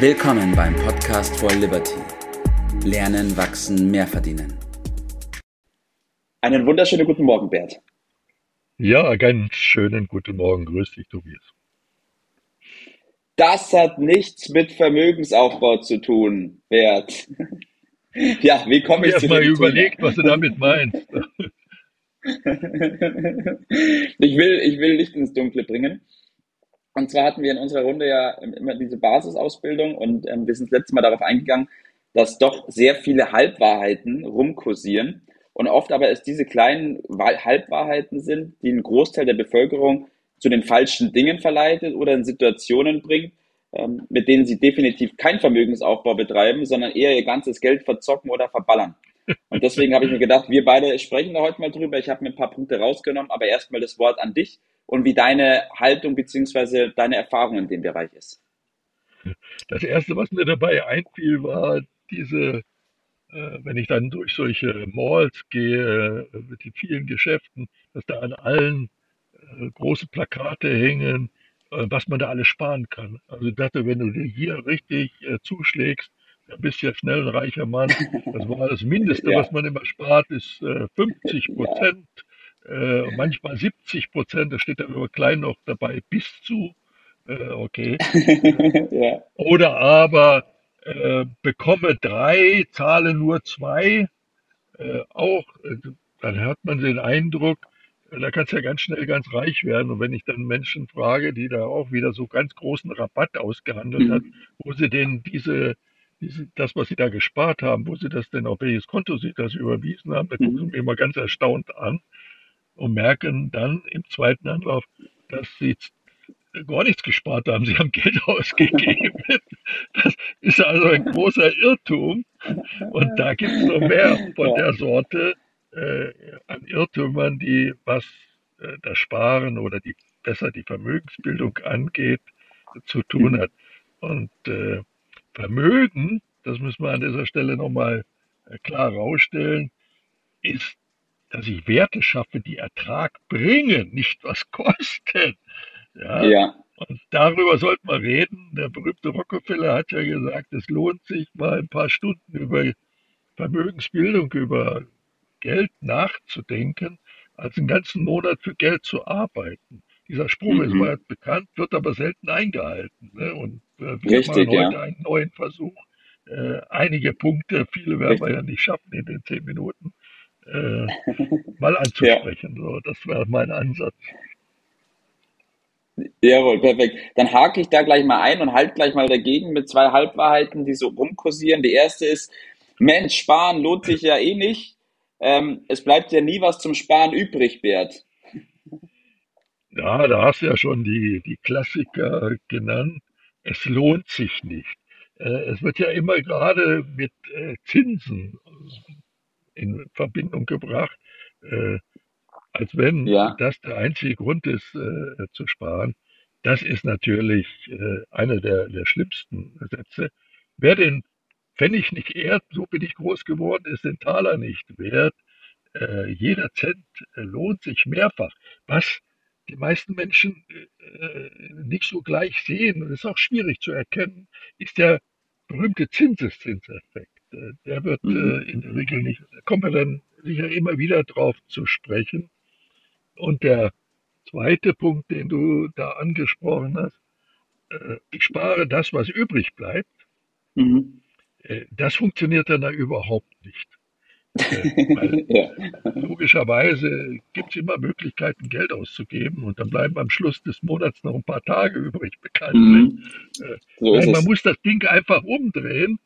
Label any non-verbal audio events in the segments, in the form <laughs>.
Willkommen beim Podcast for Liberty. Lernen, wachsen, mehr verdienen. Einen wunderschönen guten Morgen, Bert. Ja, ganz schönen guten Morgen. Grüß dich, Tobias. Das hat nichts mit Vermögensaufbau zu tun, Bert. <laughs> ja, wie komme ich Erst zu mal überlegt, was du damit meinst. <laughs> ich, will, ich will Licht ins Dunkle bringen. Und zwar hatten wir in unserer Runde ja immer diese Basisausbildung und ähm, wir sind das letzte Mal darauf eingegangen, dass doch sehr viele Halbwahrheiten rumkursieren und oft aber es diese kleinen Halbwahrheiten sind, die einen Großteil der Bevölkerung zu den falschen Dingen verleitet oder in Situationen bringt, ähm, mit denen sie definitiv keinen Vermögensaufbau betreiben, sondern eher ihr ganzes Geld verzocken oder verballern. Und deswegen habe ich mir gedacht, wir beide sprechen da heute mal drüber. Ich habe mir ein paar Punkte rausgenommen, aber erstmal das Wort an dich und wie deine Haltung beziehungsweise deine Erfahrung in dem Bereich ist. Das erste, was mir dabei einfiel, war diese, äh, wenn ich dann durch solche Malls gehe, äh, mit den vielen Geschäften, dass da an allen äh, große Plakate hängen, äh, was man da alles sparen kann. Also ich dachte, wenn du dir hier richtig äh, zuschlägst, dann bist du ja schnell ein reicher Mann. Das war das Mindeste, Ja. was man immer spart, ist äh, 50 Prozent, äh, manchmal 70 Prozent, da steht dann immer klein noch dabei, bis zu. Äh, okay. <laughs> ja. Oder aber äh, bekomme drei, zahle nur zwei. Äh, auch, äh, dann hat man den Eindruck, äh, da kannst du ja ganz schnell ganz reich werden. Und wenn ich dann Menschen frage, die da auch wieder so ganz großen Rabatt ausgehandelt hat, Mhm. wo sie denn diese, das, was sie da gespart haben, wo sie das denn auf welches Konto sie das überwiesen haben, da gucken sie Mhm. mir immer ganz erstaunt an und merken dann im zweiten Anlauf, dass sie gar nichts gespart haben. Sie haben Geld <laughs> ausgegeben. Das ist also ein großer Irrtum. Und da gibt es noch mehr von der Sorte äh, an Irrtümern, die was äh, das Sparen oder die besser die Vermögensbildung angeht, zu tun hat. Und äh, Vermögen, das müssen wir an dieser Stelle nochmal äh, klar rausstellen, ist, dass ich Werte schaffe, die Ertrag bringen, nicht was <laughs> kosten. Ja, Ja. und darüber sollten wir reden. Der berühmte Rockefeller hat ja gesagt, es lohnt sich mal ein paar Stunden über Vermögensbildung, über Geld nachzudenken, als einen ganzen Monat für Geld zu arbeiten. Dieser Spruch ist Mhm. weit bekannt, wird aber selten eingehalten. Ne? Und äh, wir Richtig, machen heute ja. einen neuen Versuch, äh, einige Punkte, viele werden wir Richtig. ja nicht schaffen in den zehn Minuten, äh, <laughs> mal Ja. anzusprechen. So, das wäre mein Ansatz. Jawohl, perfekt. Dann hake ich da gleich mal ein und halt gleich mal dagegen mit zwei Halbwahrheiten, die so rumkursieren. Die erste ist, Mensch, sparen lohnt sich ja eh nicht. Ähm, es bleibt ja nie was zum Sparen übrig, Bert. Ja, da hast du ja schon die, die Klassiker genannt. Es lohnt sich nicht. Äh, es wird ja immer gerade mit äh, Zinsen in Verbindung gebracht, äh, als wenn Ja. das der einzige Grund ist, äh, zu sparen. Das ist natürlich äh, einer der, der schlimmsten Sätze. Wer den Pfennig nicht ehrt, so bin ich groß geworden, ist den Taler nicht wert. Äh, jeder Cent äh, lohnt sich mehrfach. Was die meisten Menschen äh, nicht so gleich sehen, und ist auch schwierig zu erkennen, ist der berühmte Zinseszinseffekt. Der wird äh, Mhm. in der Regel nicht, da kommen wir dann sicher immer wieder drauf zu sprechen. Und der zweite Punkt, den du da angesprochen hast, äh, ich spare das, was übrig bleibt, Mhm. äh, das funktioniert dann da überhaupt nicht. <laughs> Ja. logischerweise gibt es immer Möglichkeiten, Geld auszugeben und dann bleiben am Schluss des Monats noch ein paar Tage übrig, bekanntlich. Mhm. So Nein, man muss das Ding einfach umdrehen.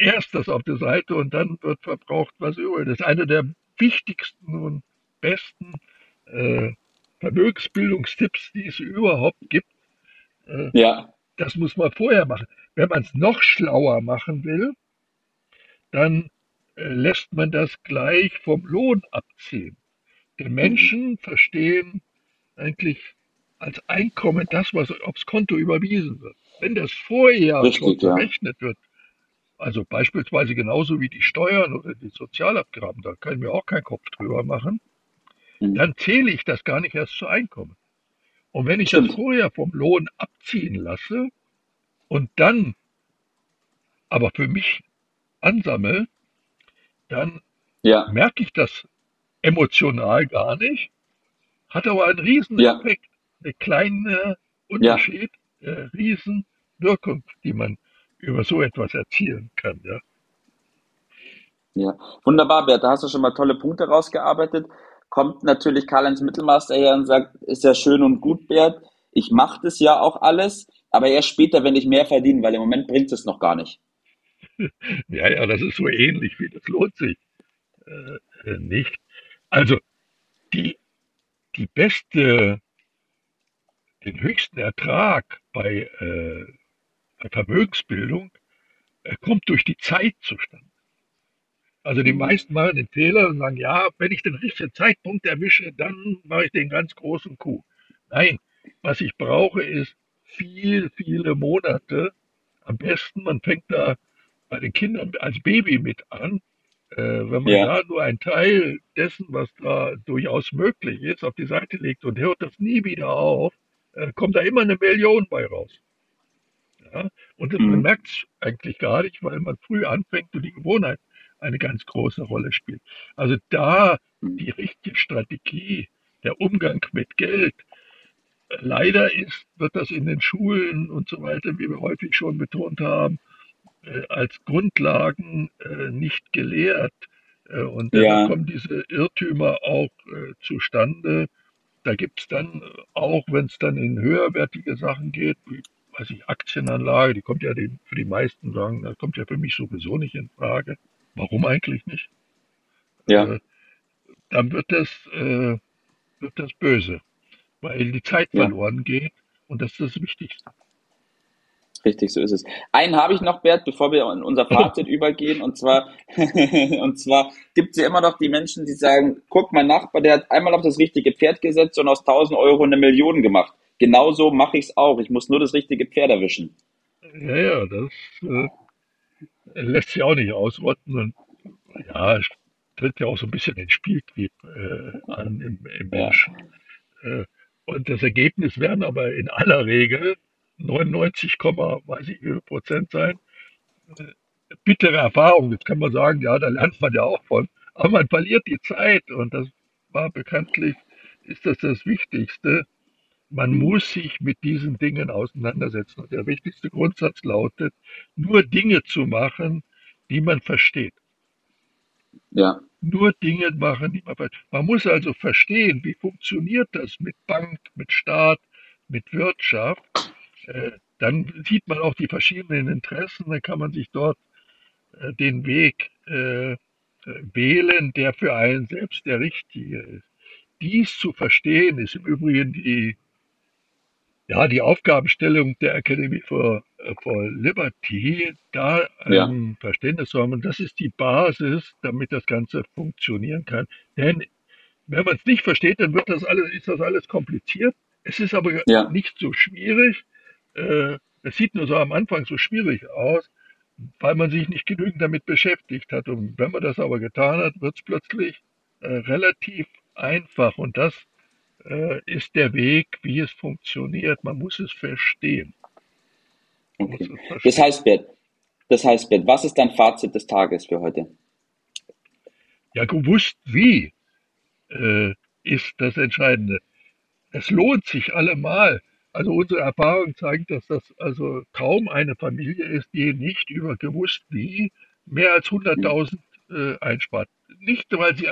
Erst das auf der Seite und dann wird verbraucht, was übrig ist. Einer der wichtigsten und besten äh, Vermögensbildungstipps, die es überhaupt gibt. Äh, Ja. das muss man vorher machen. Wenn man es noch schlauer machen will, dann äh, lässt man das gleich vom Lohn abziehen. Denn Mhm. Menschen verstehen eigentlich als Einkommen das, was aufs Konto überwiesen wird. Wenn das vorher schon Richtig, ja. berechnet wird, also beispielsweise genauso wie die Steuern oder die Sozialabgaben, da kann ich mir auch keinen Kopf drüber machen, Mhm. dann zähle ich das gar nicht erst zu Einkommen. Und wenn ich das Stimmt. vorher vom Lohn abziehen lasse, und dann aber für mich ansammle, dann Ja, merke ich das emotional gar nicht, hat aber einen riesen ja, Effekt, eine kleine ja. Unterschied, äh, riesen Wirkung, die man über so etwas erzielen kann. Ja. Ja, wunderbar, Bert. Da hast du schon mal tolle Punkte rausgearbeitet. Kommt natürlich Karl-Heinz Mittelmaß daher und sagt, ist ja schön und gut, Bert. Ich mache das ja auch alles, aber erst später, wenn ich mehr verdiene, weil im Moment bringt es noch gar nicht. <laughs> ja, ja, das ist so ähnlich wie das lohnt sich äh, nicht. Also die, die beste, den höchsten Ertrag bei, äh, bei Vermögensbildung äh, kommt durch die Zeit zustande. Also die meisten machen den Fehler und sagen, ja, wenn ich den richtigen Zeitpunkt erwische, dann mache ich den ganz großen Coup. Nein, was ich brauche, ist viel, viele Monate. Am besten, man fängt da bei den Kindern als Baby mit an. Äh, wenn man Ja, da nur einen Teil dessen, was da durchaus möglich ist, auf die Seite legt und hört das nie wieder auf, äh, kommt da immer eine Million bei raus. Ja? Und das, man mhm. merkt es eigentlich gar nicht, weil man früh anfängt und die Gewohnheit eine ganz große Rolle spielt. Also da Mhm. die richtige Strategie, der Umgang mit Geld. Leider ist, wird das in den Schulen und so weiter, wie wir häufig schon betont haben, äh, als Grundlagen äh, nicht gelehrt. Äh, und deshalb Ja, kommen diese Irrtümer auch zustande. Da gibt es dann auch, wenn es dann in höherwertige Sachen geht, wie weiß ich, Aktienanlage, die kommt ja den, für die meisten sagen, das kommt ja für mich sowieso nicht in Frage. Warum eigentlich nicht? ja, Äh, dann wird das, äh, wird das böse, weil die Zeit ja. verloren geht und das ist das Wichtigste. Richtig, so ist es. Einen habe ich noch, Bert, bevor wir in unser Fazit <laughs> übergehen. Und zwar, <laughs> und zwar gibt es ja immer noch die Menschen, die sagen, guck, mein Nachbar, der hat einmal auf das richtige Pferd gesetzt und aus 1000 Euro eine Million gemacht. Genauso mache ich es auch. Ich muss nur das richtige Pferd erwischen. Ja, ja, das äh, lässt sich auch nicht ausrotten und ja, es tritt ja auch so ein bisschen den Spieltrieb äh, an im, im Ja, Menschen. Äh, und das Ergebnis werden aber in aller Regel 99, weiß ich wie Prozent sein. Äh, bittere Erfahrung. Jetzt kann man sagen, ja, da lernt man ja auch von. Aber man verliert die Zeit und das war bekanntlich, ist das das Wichtigste. Man mhm. muss sich mit diesen Dingen auseinandersetzen. Und der wichtigste Grundsatz lautet, nur Dinge zu machen, die man versteht. ja, Nur Dinge machen, die man versteht. Man muss also verstehen, wie funktioniert das mit Bank, mit Staat, mit Wirtschaft. Äh, dann sieht man auch die verschiedenen Interessen, dann kann man sich dort äh, den Weg äh, äh, wählen, der für einen selbst der richtige ist. Dies zu verstehen ist im Übrigen die, ja, die Aufgabenstellung der Academy for, for Liberty, da ja, ein Verständnis zu haben. Und das ist die Basis, damit das Ganze funktionieren kann. Denn wenn man es nicht versteht, dann wird das alles, ist das alles kompliziert. Es ist aber ja, nicht so schwierig. Äh, es sieht nur so am Anfang so schwierig aus, weil man sich nicht genügend damit beschäftigt hat. Und wenn man das aber getan hat, wird es plötzlich äh, relativ einfach. Und das ist der Weg, wie es funktioniert. Man muss es verstehen. Man muss okay. es Das verstehen. heißt, Bert, das heißt, Bert, was ist dein Fazit des Tages für heute? Ja, gewusst wie äh, ist das Entscheidende. Es lohnt sich allemal. Also unsere Erfahrung zeigt, dass das also kaum eine Familie ist, die nicht über gewusst wie mehr als Mhm. 100.000 äh, einspart. Nicht, weil sie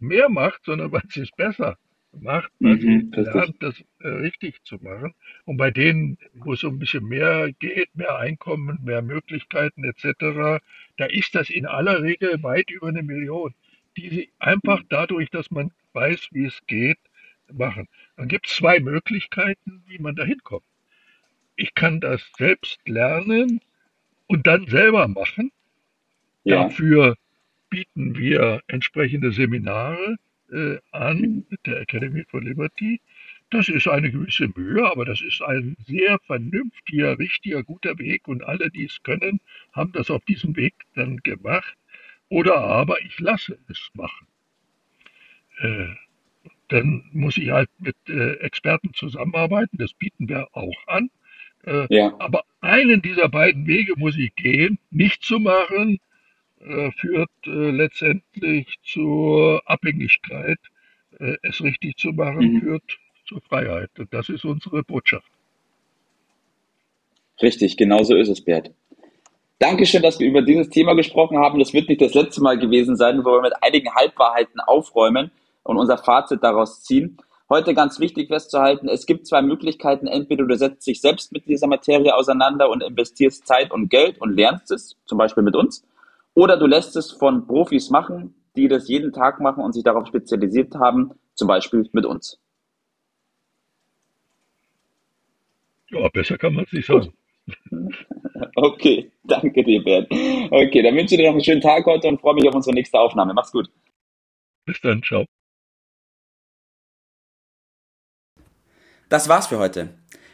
mehr macht, sondern weil sie es besser macht, weil sie Mhm, richtig. lernt, das äh, richtig zu machen. Und bei denen, wo es so ein bisschen mehr geht, mehr Einkommen, mehr Möglichkeiten etc., da ist das in aller Regel weit über eine Million, die sie einfach Mhm. dadurch, dass man weiß, wie es geht, machen. Dann gibt es zwei Möglichkeiten, wie man da hinkommt. Ich kann das selbst lernen und dann selber machen. Ja, Dafür bieten wir entsprechende Seminare an der Academy for Liberty. Das ist eine gewisse Mühe, aber das ist ein sehr vernünftiger, richtiger, guter Weg und alle, die es können, haben das auf diesem Weg dann gemacht. Oder aber ich lasse es machen. Äh, dann muss ich halt mit äh, Experten zusammenarbeiten. Das bieten wir auch an. Äh, ja, aber einen dieser beiden Wege muss ich gehen. Nicht zu machen, führt äh, letztendlich zur Abhängigkeit. Äh, es richtig zu machen, mhm. führt zur Freiheit. Und das ist unsere Botschaft. Richtig, genau so ist es, Bert. Dankeschön, dass wir über dieses Thema gesprochen haben. Das wird nicht das letzte Mal gewesen sein, wo wir mit einigen Halbwahrheiten aufräumen und unser Fazit daraus ziehen. Heute ganz wichtig festzuhalten, es gibt zwei Möglichkeiten. Entweder du setzt dich selbst mit dieser Materie auseinander und investierst Zeit und Geld und lernst es, zum Beispiel mit uns. Oder du lässt es von Profis machen, die das jeden Tag machen und sich darauf spezialisiert haben, zum Beispiel mit uns. Ja, besser kann man es nicht sagen. <laughs> Okay, danke dir, Bernd. Okay, dann wünsche ich dir noch einen schönen Tag heute und freue mich auf unsere nächste Aufnahme. Mach's gut. Bis dann, ciao. Das war's für heute.